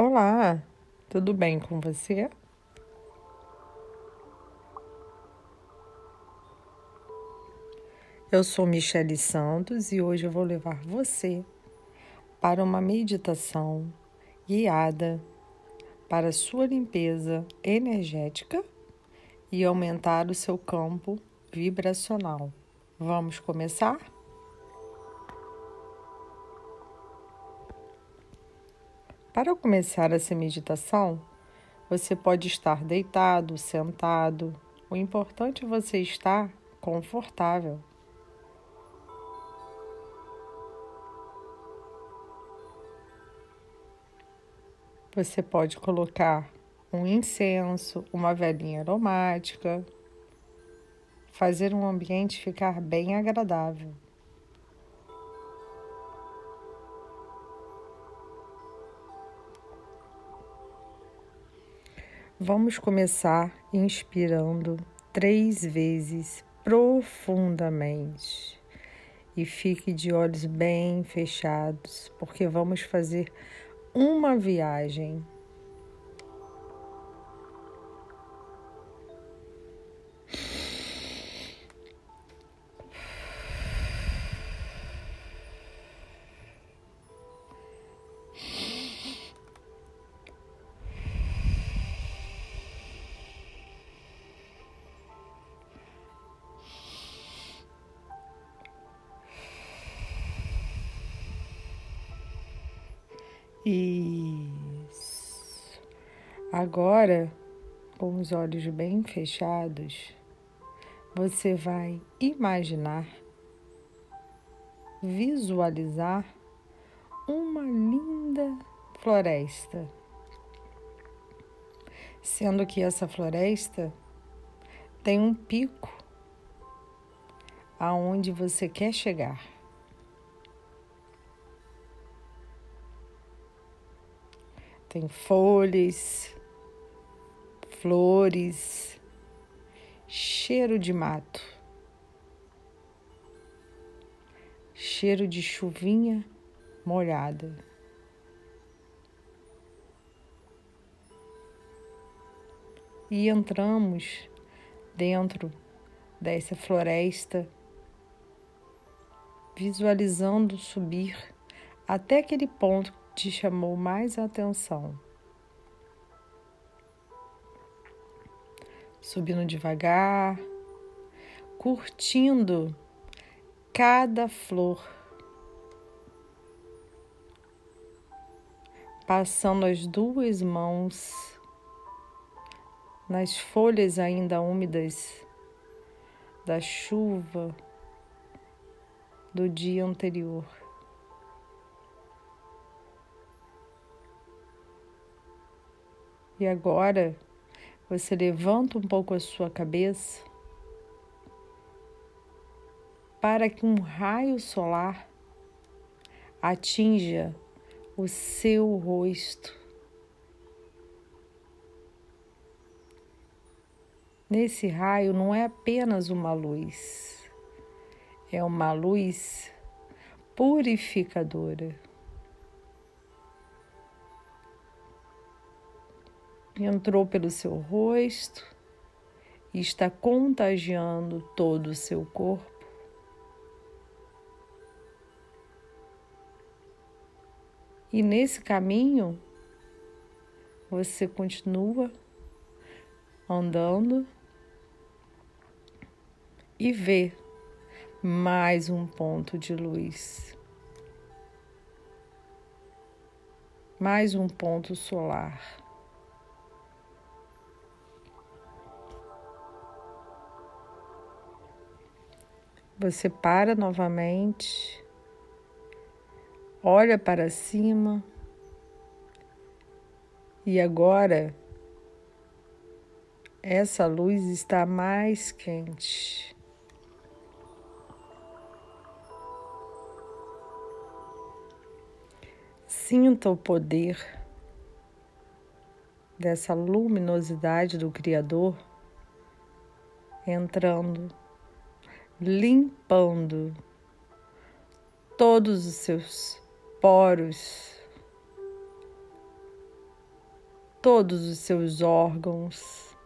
Olá, tudo bem com você? Eu sou Michele Santos e hoje eu vou levar você para uma meditação guiada para sua limpeza energética e aumentar o seu campo vibracional. Vamos começar? Para começar essa meditação, você pode estar deitado, sentado. O importante é você estar confortável. Você pode colocar um incenso, uma velinha aromática, fazer um ambiente ficar bem agradável. Vamos começar inspirando três vezes profundamente. E fique de olhos bem fechados, porque vamos fazer uma viagem Isso. Agora, com os olhos bem fechados, você vai imaginar, visualizar uma linda floresta. Sendo que essa floresta tem um pico aonde você quer chegar. Tem folhas, flores, cheiro de mato, cheiro de chuvinha molhada. E entramos dentro dessa floresta, visualizando subir até aquele ponto te chamou mais atenção? Subindo devagar, curtindo cada flor, passando as duas mãos nas folhas ainda úmidas da chuva do dia anterior. E agora você levanta um pouco a sua cabeça para que um raio solar atinja o seu rosto. Nesse raio não é apenas uma luz, é uma luz purificadora. Entrou pelo seu rosto e está contagiando todo o seu corpo. E nesse caminho, você continua andando e vê mais um ponto de luz, mais um ponto solar. Você para novamente, olha para cima e agora essa luz está mais quente. Sinta o poder dessa luminosidade do Criador entrando limpando todos os seus poros, todos os seus órgãos.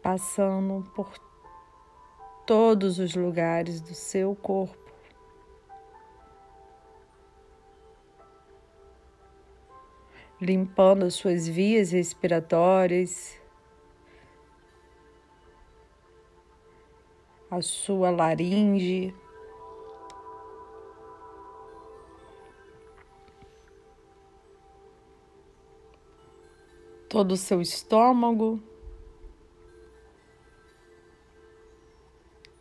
Passando por todos os lugares do seu corpo. Limpando as suas vias respiratórias, a sua laringe. Todo o seu estômago,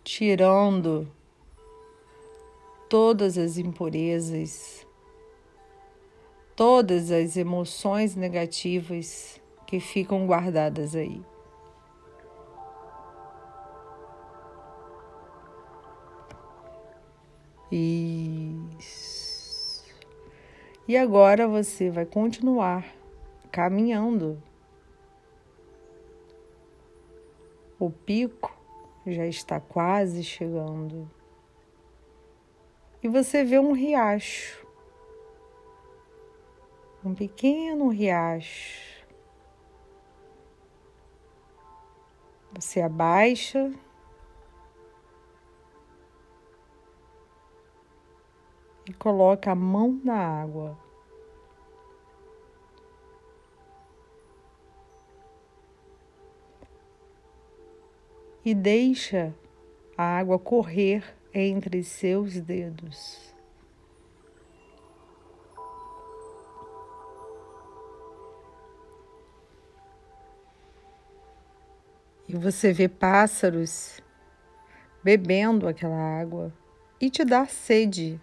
tirando todas as impurezas, todas as emoções negativas que ficam guardadas aí. Isso. E agora você vai continuar caminhando. O pico já está quase chegando. E você vê um riacho. Um pequeno riacho. Você abaixa e coloca a mão na água. E deixa a água correr entre seus dedos. E você vê pássaros bebendo aquela água e te dá sede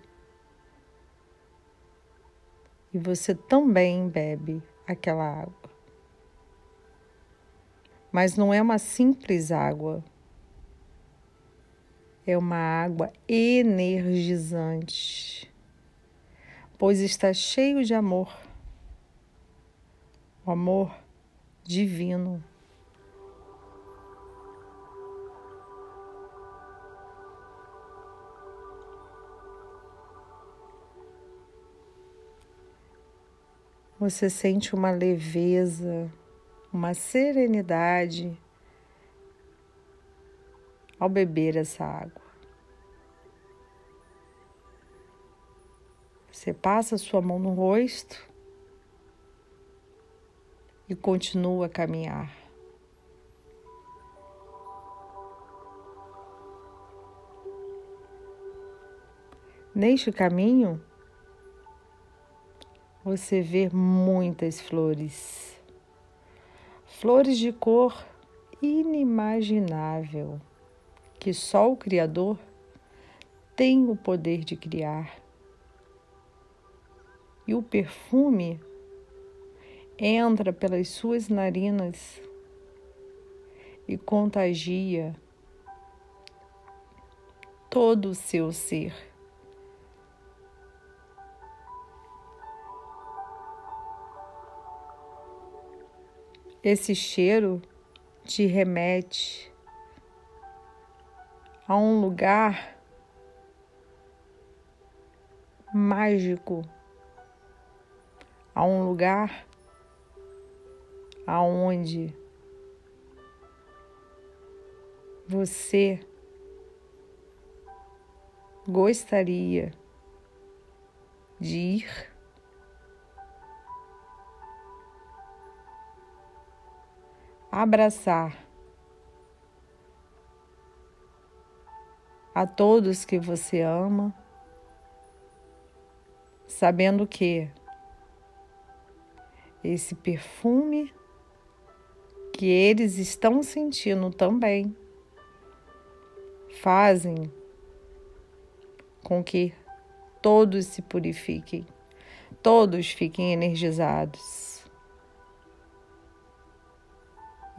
e você também bebe aquela água. Mas não é uma simples água, é uma água energizante, pois está cheio de amor, o amor divino. Você sente uma leveza, uma serenidade ao beber essa água. Você passa sua mão no rosto e continua a caminhar. Neste caminho, você vê muitas flores. Flores de cor inimaginável, que só o Criador tem o poder de criar. E o perfume entra pelas suas narinas e contagia todo o seu ser. Esse cheiro te remete a um lugar mágico, a um lugar aonde você gostaria de ir abraçar a todos que você ama, sabendo que esse perfume que eles estão sentindo também fazem com que todos se purifiquem, todos fiquem energizados.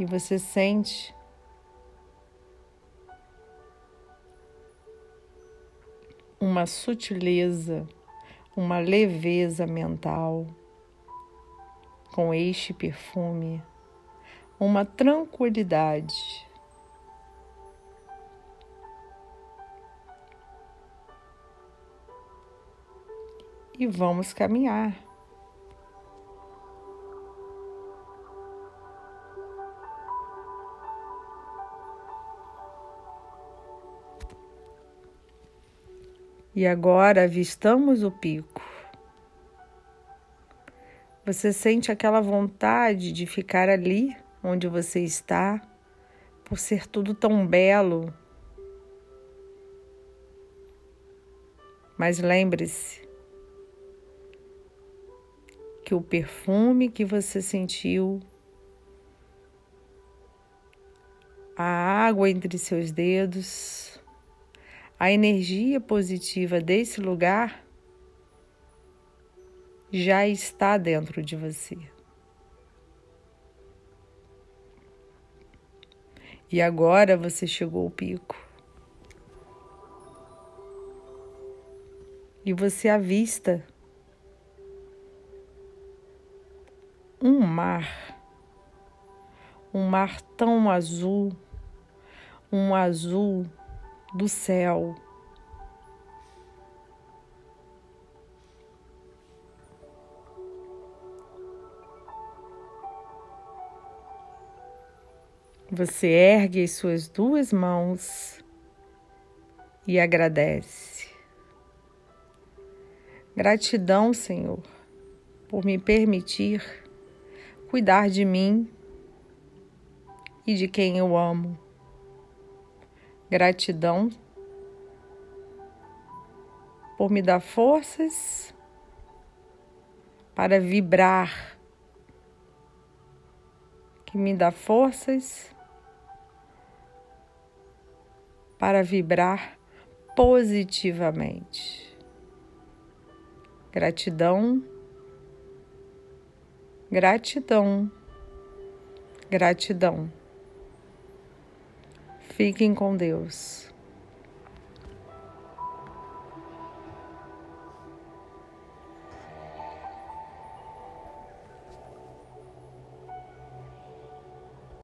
E você sente uma sutileza, uma leveza mental com este perfume, uma tranquilidade. e vamos caminhar. E agora avistamos o pico. Você sente aquela vontade de ficar ali onde você está, por ser tudo tão belo. Mas lembre-se que o perfume que você sentiu, a água entre seus dedos, a energia positiva desse lugar já está dentro de você. E agora você chegou ao pico. E você avista um mar, um mar tão azul, um azul do céu. Você ergue as suas duas mãos e agradece. Gratidão, Senhor, por me permitir cuidar de mim e de quem eu amo. Gratidão por me dar forças para vibrar, que me dá forças para vibrar positivamente. Gratidão, gratidão, gratidão. Fiquem com Deus.